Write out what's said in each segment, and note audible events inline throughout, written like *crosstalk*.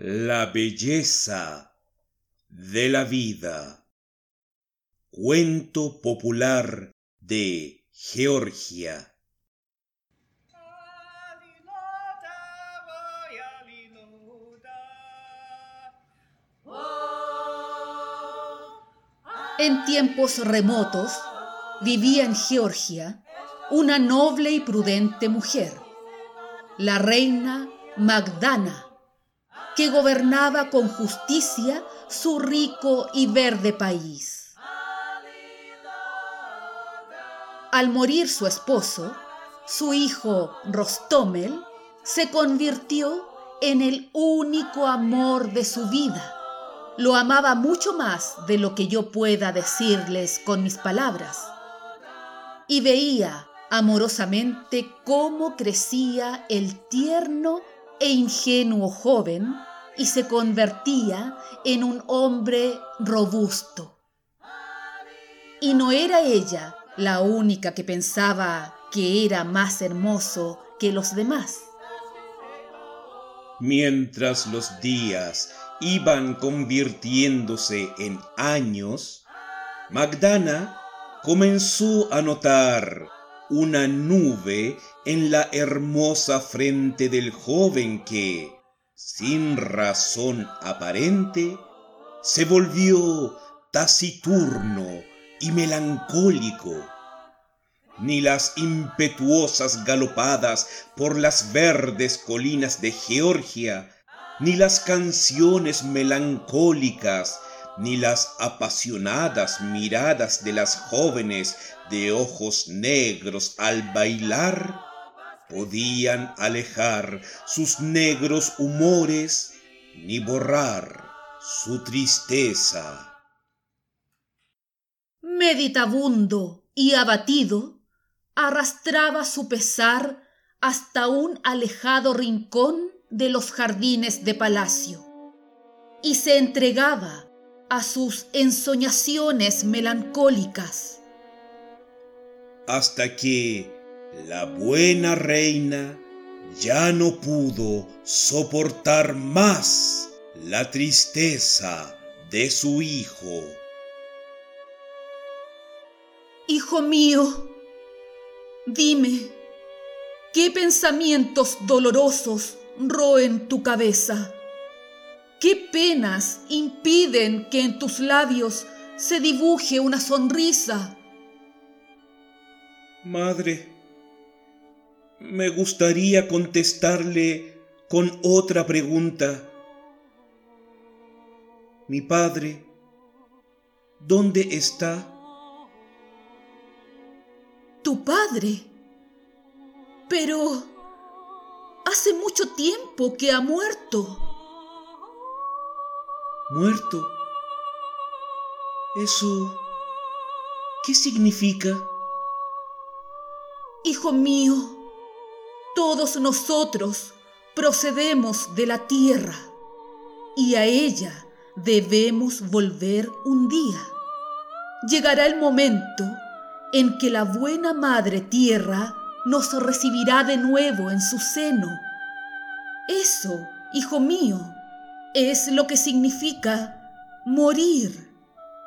La belleza de la vida. Cuento popular de Georgia. En tiempos remotos vivía en Georgia una noble y prudente mujer, la reina Magdana, que gobernaba con justicia su rico y verde país. Al morir su esposo, su hijo Rostomel se convirtió en el único amor de su vida. Lo amaba mucho más de lo que yo pueda decirles con mis palabras. Y veía amorosamente cómo crecía el tierno e ingenuo joven y se convertía en un hombre robusto. Y no era ella la única que pensaba que era más hermoso que los demás. Mientras los días iban convirtiéndose en años, Magdana comenzó a notar una nube en la hermosa frente del joven que, sin razón aparente, se volvió taciturno y melancólico. Ni las impetuosas galopadas por las verdes colinas de Georgia, ni las canciones melancólicas ni las apasionadas miradas de las jóvenes de ojos negros al bailar podían alejar sus negros humores ni borrar su tristeza. Meditabundo y abatido, arrastraba su pesar hasta un alejado rincón de los jardines de palacio y se entregaba a sus ensoñaciones melancólicas. Hasta que la buena reina ya no pudo soportar más la tristeza de su hijo. Hijo mío, dime, ¿qué pensamientos dolorosos roen tu cabeza? ¿Qué penas impiden que en tus labios se dibuje una sonrisa? Madre, me gustaría contestarle con otra pregunta. Mi padre, ¿dónde está? Tu padre. Pero hace mucho tiempo que ha muerto muerto. ¿Eso qué significa? Hijo mío, todos nosotros procedemos de la tierra y a ella debemos volver un día. Llegará el momento en que la buena Madre Tierra nos recibirá de nuevo en su seno. Eso, hijo mío, es lo que significa morir.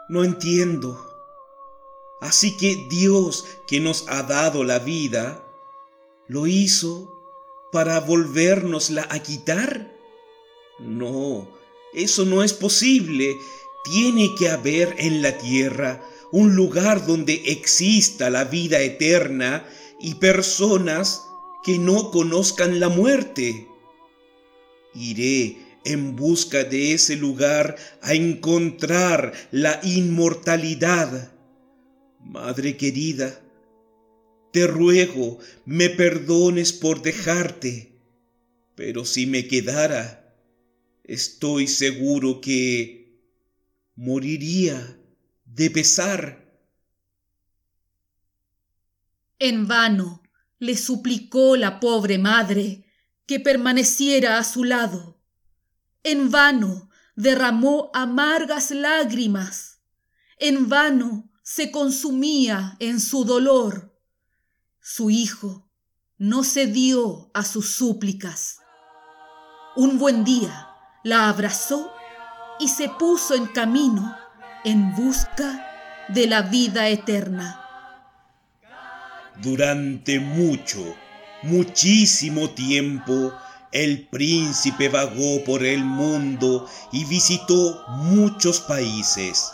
No entiendo. Así que Dios que nos ha dado la vida, lo hizo para volvernosla a quitar. No, eso no es posible. Tiene que haber en la tierra un lugar donde exista la vida eterna y personas que no conozcan la muerte. Iré en busca de ese lugar a encontrar la inmortalidad. Madre querida, te ruego me perdones por dejarte, pero si me quedara, estoy seguro que moriría de pesar. En vano le suplicó la pobre madre que permaneciera a su lado en vano derramó amargas lágrimas, en vano se consumía en su dolor. Su hijo no cedió a sus súplicas. Un buen día la abrazó y se puso en camino en busca de la vida eterna. Durante mucho, muchísimo tiempo, el príncipe vagó por el mundo y visitó muchos países,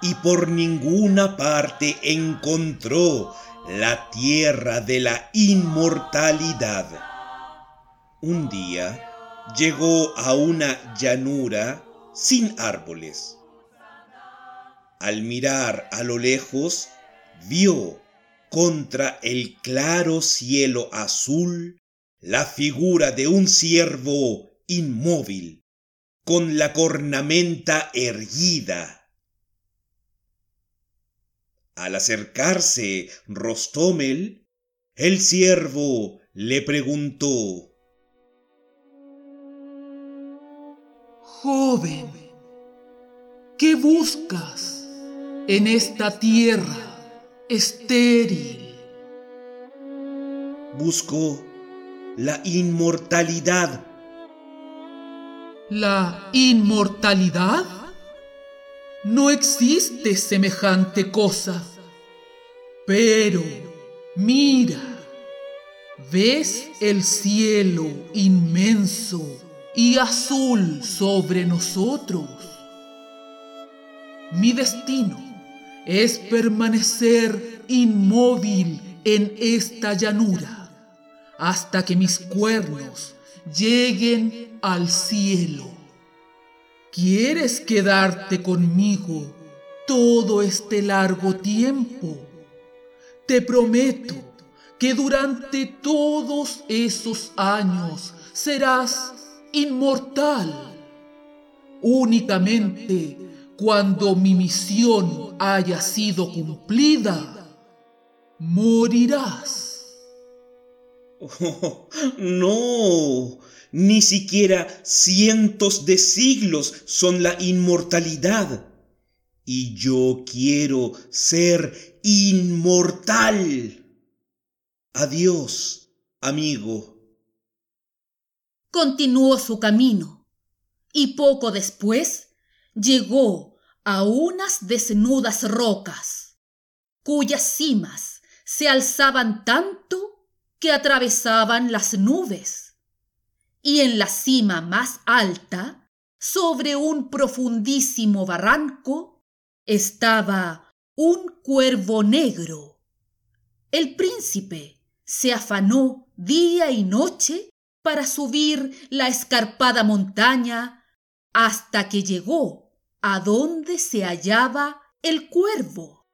y por ninguna parte encontró la tierra de la inmortalidad. Un día llegó a una llanura sin árboles. Al mirar a lo lejos, vio contra el claro cielo azul la figura de un ciervo inmóvil, con la cornamenta erguida. Al acercarse Rostomel, el ciervo le preguntó, Joven, ¿qué buscas en esta tierra? estéril. Busco la inmortalidad. ¿La inmortalidad? No existe semejante cosa. Pero, mira, ¿ves el cielo inmenso y azul sobre nosotros? Mi destino es permanecer inmóvil en esta llanura hasta que mis cuernos lleguen al cielo. ¿Quieres quedarte conmigo todo este largo tiempo? Te prometo que durante todos esos años serás inmortal. Únicamente cuando mi misión haya sido cumplida, morirás. Oh, *laughs* no, ni siquiera cientos de siglos son la inmortalidad. Y yo quiero ser inmortal. Adiós, amigo. Continuó su camino y poco después llegó a unas desnudas rocas, cuyas cimas se alzaban tanto que atravesaban las nubes. Y en la cima más alta, sobre un profundísimo barranco, estaba un cuervo negro. El príncipe se afanó día y noche para subir la escarpada montaña hasta que llegó a dónde se hallaba el cuervo.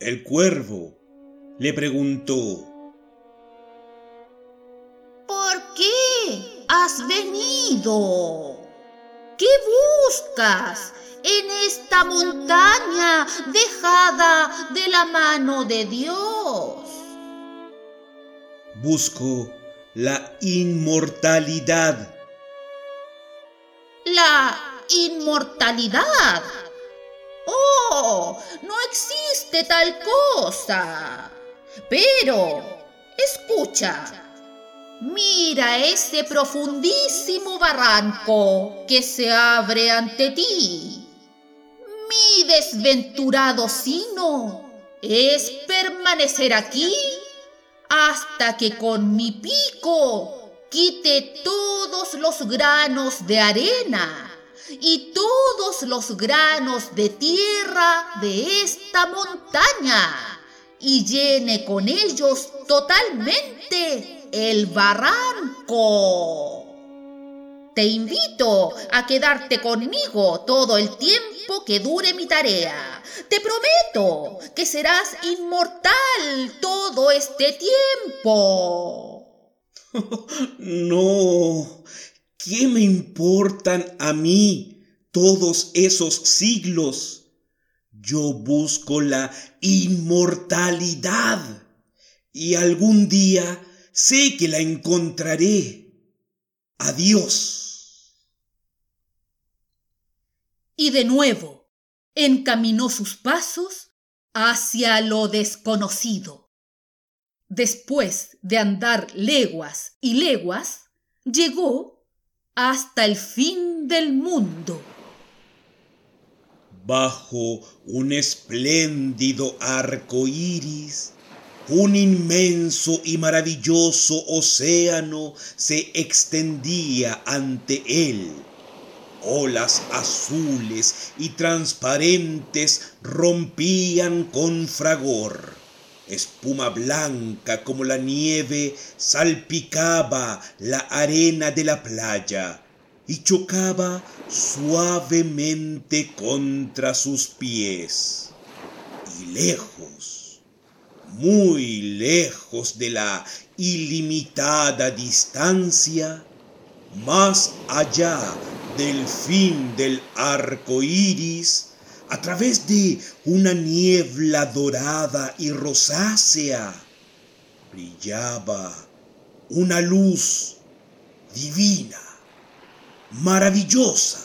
El cuervo le preguntó, has venido? ¿Qué buscas en esta montaña dejada de la mano de Dios? Busco la inmortalidad. La inmortalidad. Oh, no existe tal cosa. Pero, escucha, mira ese profundísimo barranco que se abre ante ti. Mi desventurado sino es permanecer aquí hasta que con mi pico quite todos los granos de arena y todos los granos de tierra de esta montaña y llene con ellos totalmente el barranco. Te invito a quedarte conmigo todo el tiempo que dure mi tarea. Te prometo que serás inmortal todo este tiempo. *laughs* no, ¿Qué me importan a mí todos esos siglos? Yo busco la inmortalidad y algún día sé que la encontraré. Adiós. Y de nuevo encaminó sus pasos hacia lo desconocido. Después de andar leguas y leguas, llegó hasta el fin del mundo. Bajo un espléndido arco iris, un inmenso y maravilloso océano se extendía ante él. Olas azules y transparentes rompían con fragor. Espuma blanca como la nieve salpicaba la arena de la playa y chocaba suavemente contra sus pies. Y lejos, muy lejos de la ilimitada distancia, más allá del fin del arco iris, a través de una niebla dorada y rosácea, brillaba una luz divina maravillosa.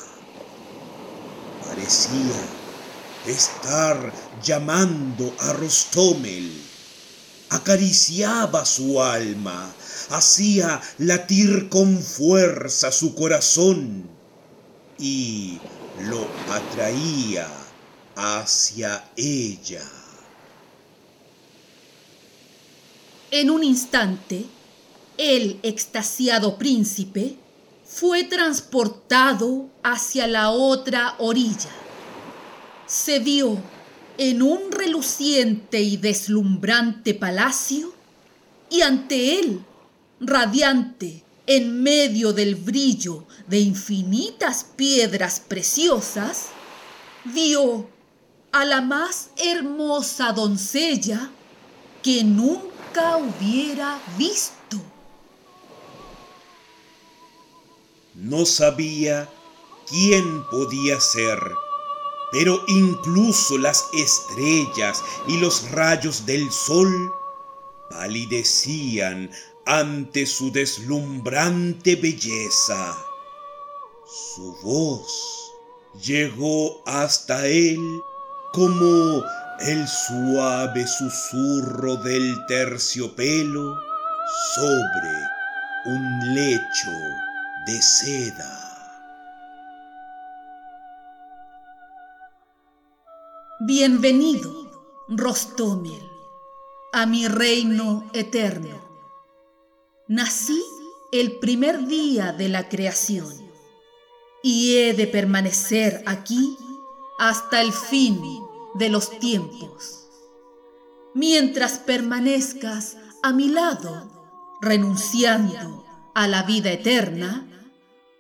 Parecía estar llamando a Rostomel. Acariciaba su alma, hacía latir con fuerza su corazón y lo atraía hacia ella. En un instante, el extasiado príncipe fue transportado hacia la otra orilla. Se vio en un reluciente y deslumbrante palacio y ante él, radiante en medio del brillo de infinitas piedras preciosas, vio a la más hermosa doncella que nunca hubiera visto. No sabía quién podía ser, pero incluso las estrellas y los rayos del sol palidecían ante su deslumbrante belleza. Su voz llegó hasta él como el suave susurro del terciopelo sobre un lecho de seda. Bienvenido, Rostomel, a mi reino eterno. Nací el primer día de la creación y he de permanecer aquí hasta el fin de los tiempos. Mientras permanezcas a mi lado, renunciando a la vida eterna,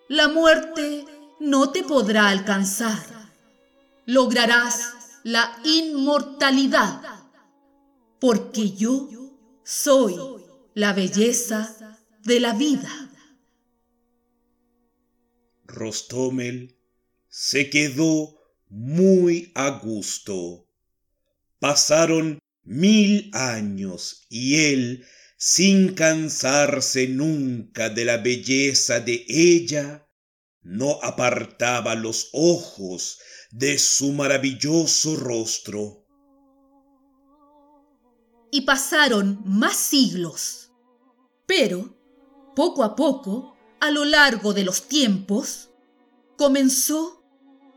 la muerte no te podrá alcanzar. Lograrás la inmortalidad, porque yo soy la belleza de la vida. Rostomel se quedó muy a gusto. Pasaron mil años y él sin cansarse nunca de la belleza de ella, no apartaba los ojos de su maravilloso rostro. Y pasaron más siglos, pero poco a poco, a lo largo de los tiempos, comenzó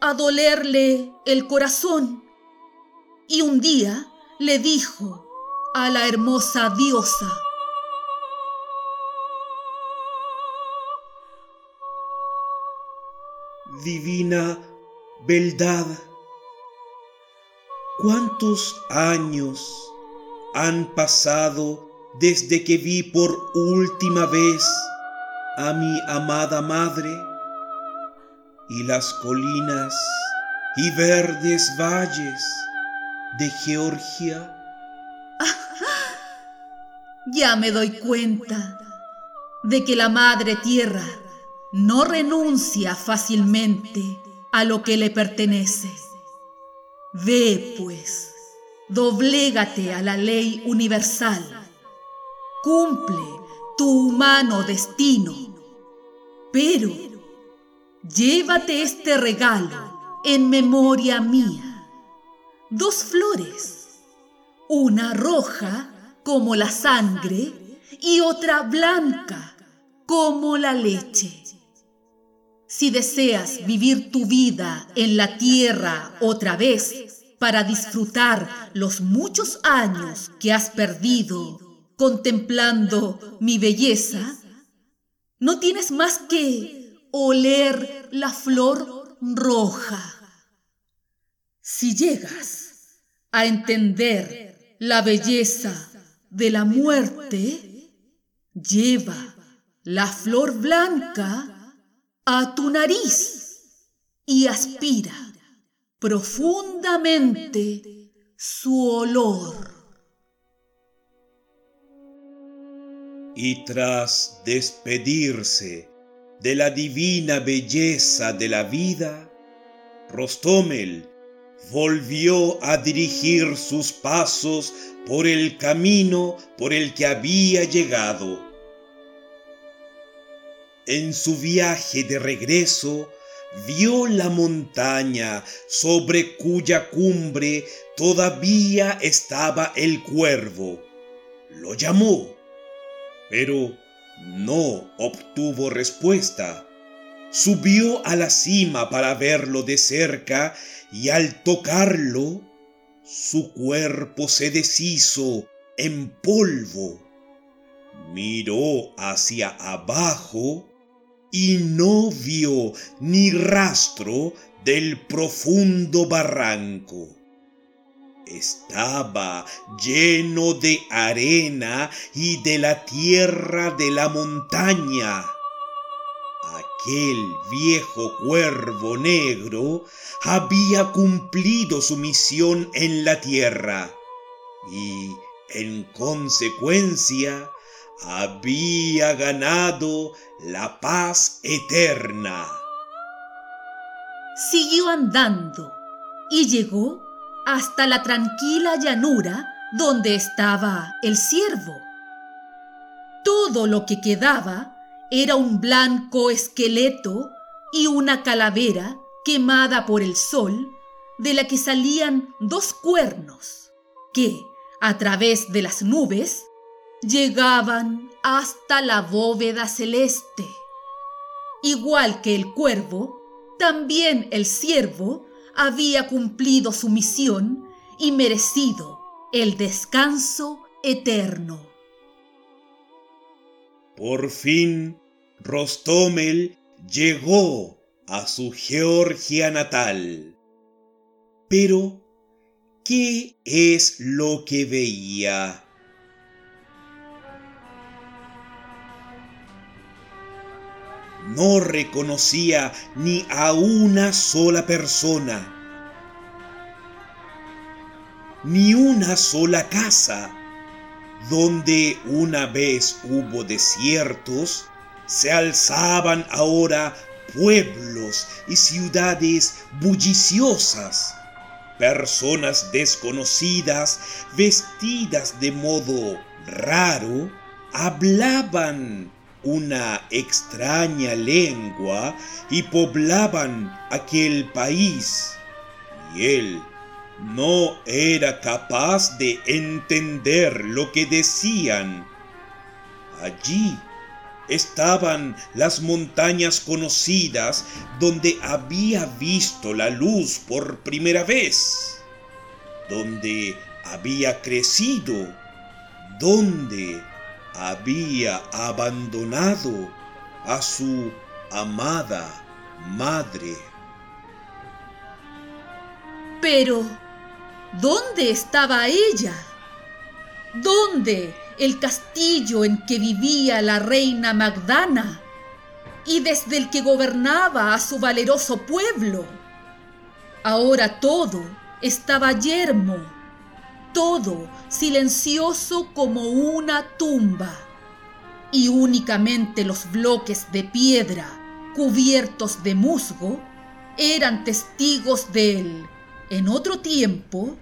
a dolerle el corazón y un día le dijo a la hermosa diosa, divina beldad. ¿Cuántos años han pasado desde que vi por última vez a mi amada madre? Y las colinas y verdes valles de Georgia. *laughs* ya me doy cuenta de que la madre tierra no renuncia fácilmente a lo que le pertenece. Ve, pues, doblégate a la ley universal. Cumple tu humano destino. Pero llévate este regalo en memoria mía. Dos flores, una roja como la sangre y otra blanca como la leche Si deseas vivir tu vida en la tierra otra vez para disfrutar los muchos años que has perdido contemplando mi belleza, no tienes más que oler la flor roja. Si llegas a entender la belleza de la muerte, lleva la flor blanca a tu nariz y aspira profundamente su olor. Y tras despedirse de la divina belleza de la vida, Rostomel volvió a dirigir sus pasos por el camino por el que había llegado. En su viaje de regreso, vio la montaña sobre cuya cumbre todavía estaba el cuervo. Lo llamó, pero no obtuvo respuesta. Subió a la cima para verlo de cerca y al tocarlo, su cuerpo se deshizo en polvo. Miró hacia abajo y no vio ni rastro del profundo barranco. Estaba lleno de arena y de la tierra de la montaña. Aquel viejo cuervo negro había cumplido su misión en la tierra y, en consecuencia, había ganado la paz eterna. Siguió andando y llegó hasta la tranquila llanura donde estaba el ciervo. Todo lo que quedaba era un blanco esqueleto y una calavera quemada por el sol, de la que salían dos cuernos, que, a través de las nubes, llegaban hasta la bóveda celeste. Igual que el cuervo, también el ciervo había cumplido su misión y merecido el descanso eterno. Por fin, Rostomel llegó a su Georgia natal. Pero, ¿qué es lo que veía? No reconocía ni a una sola persona, ni una sola casa. Donde una vez hubo desiertos, se alzaban ahora pueblos y ciudades bulliciosas. Personas desconocidas, vestidas de modo raro, hablaban una extraña lengua y poblaban aquel país. Y él no era capaz de entender lo que decían. Allí estaban las montañas conocidas donde había visto la luz por primera vez, donde había crecido, donde había abandonado a su amada madre. Pero, ¿dónde estaba ella? ¿Dónde el castillo en que vivía la reina Magdana y desde el que gobernaba a su valeroso pueblo? Ahora todo estaba yermo todo silencioso como una tumba, y únicamente los bloques de piedra cubiertos de musgo eran testigos del, en otro tiempo,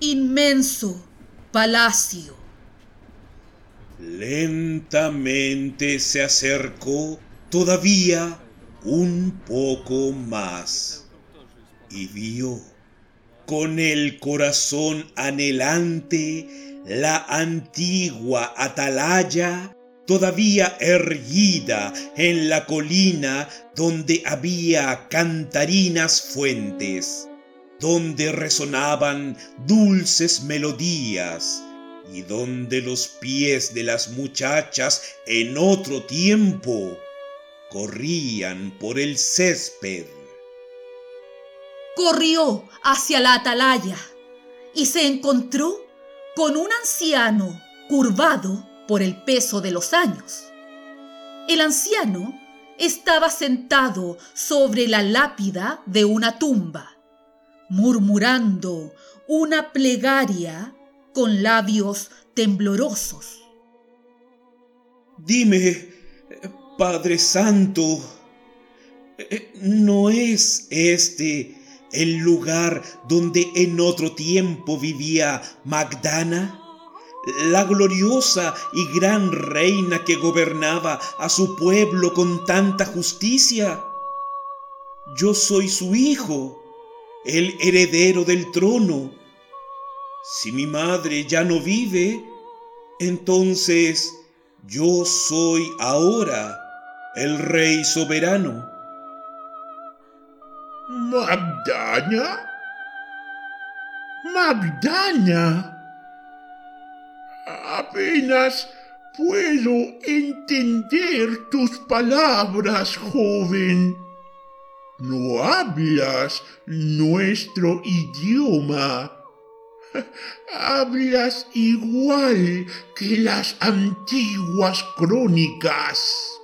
inmenso palacio. Lentamente se acercó todavía un poco más y vio con el corazón anhelante la antigua atalaya todavía erguida en la colina donde había cantarinas fuentes, donde resonaban dulces melodías y donde los pies de las muchachas en otro tiempo corrían por el césped. Corrió hacia la atalaya y se encontró con un anciano curvado por el peso de los años. El anciano estaba sentado sobre la lápida de una tumba, murmurando una plegaria con labios temblorosos. Dime, Padre Santo, ¿no es este el lugar donde en otro tiempo vivía Magdana? la gloriosa y gran reina que gobernaba a su pueblo con tanta justicia. Yo soy su hijo, el heredero del trono. Si mi madre ya no vive, entonces yo soy ahora el rey soberano. ¿Magdana? ¿Magdana? Apenas puedo entender tus palabras, joven. No hablas nuestro idioma. Hablas igual que las antiguas crónicas.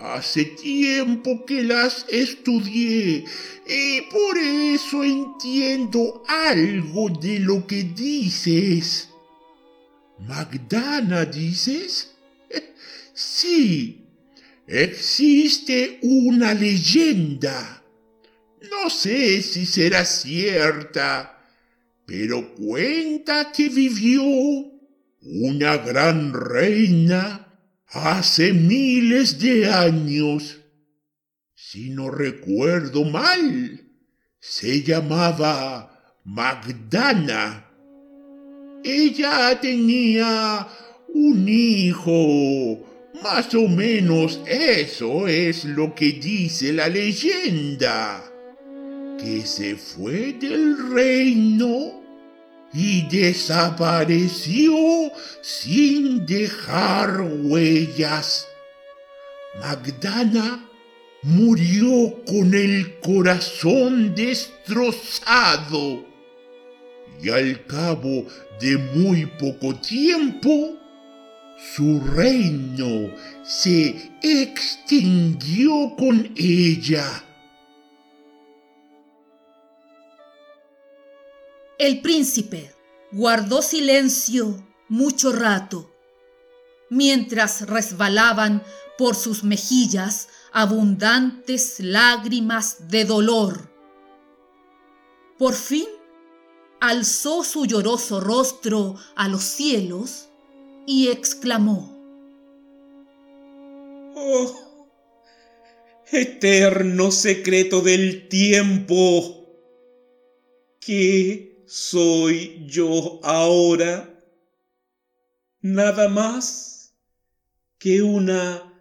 Hace tiempo que las estudié y por eso entiendo algo de lo que dices. Magdana, dices? *laughs* Sí, existe una leyenda. No sé si será cierta, pero cuenta que vivió una gran reina hace miles de años. Si no recuerdo mal, se llamaba Magdana. Ella tenía un hijo. Más o menos eso es lo que dice la leyenda. Que se fue del reino y desapareció sin dejar huellas. Magdana murió con el corazón destrozado y al cabo de muy poco tiempo, su reino se extinguió con ella. El príncipe guardó silencio mucho rato, mientras resbalaban por sus mejillas abundantes lágrimas de dolor. Por fin alzó su lloroso rostro a los cielos y exclamó, Oh, eterno secreto del tiempo, ¿qué soy yo ahora? Nada más que una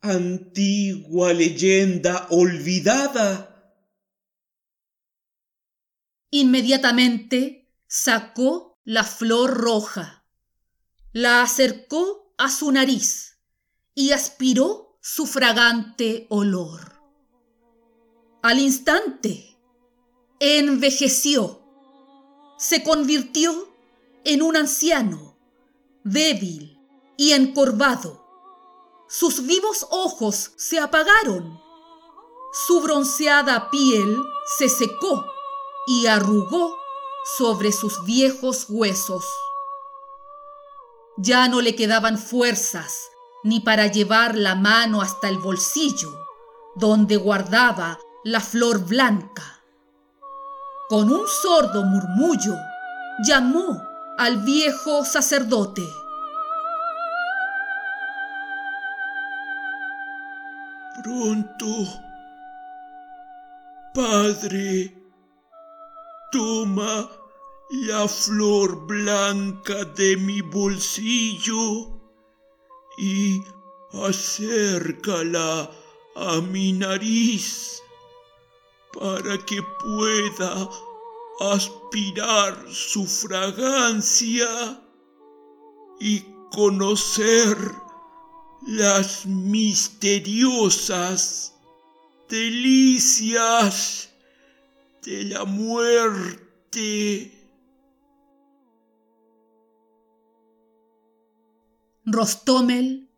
antigua leyenda olvidada Inmediatamente sacó la flor roja, la acercó a su nariz y aspiró su fragante olor. Al instante, envejeció, se convirtió en un anciano, débil y encorvado. Sus vivos ojos se apagaron, su bronceada piel se secó y arrugó sobre sus viejos huesos. Ya no le quedaban fuerzas ni para llevar la mano hasta el bolsillo donde guardaba la flor blanca. Con un sordo murmullo llamó al viejo sacerdote. Pronto, Padre, Toma la flor blanca de mi bolsillo y acércala a mi nariz para que pueda aspirar su fragancia y conocer las misteriosas delicias de la muerte. Rostomel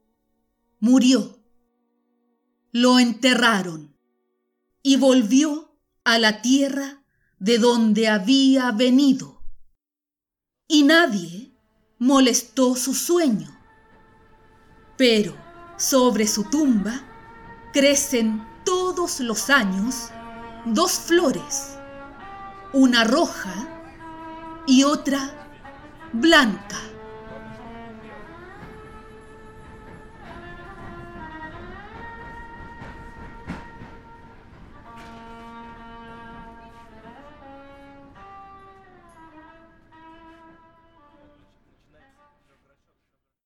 murió. Lo enterraron y volvió a la tierra de donde había venido. Y nadie molestó su sueño. Pero sobre su tumba crecen todos los años dos flores, una roja y otra blanca.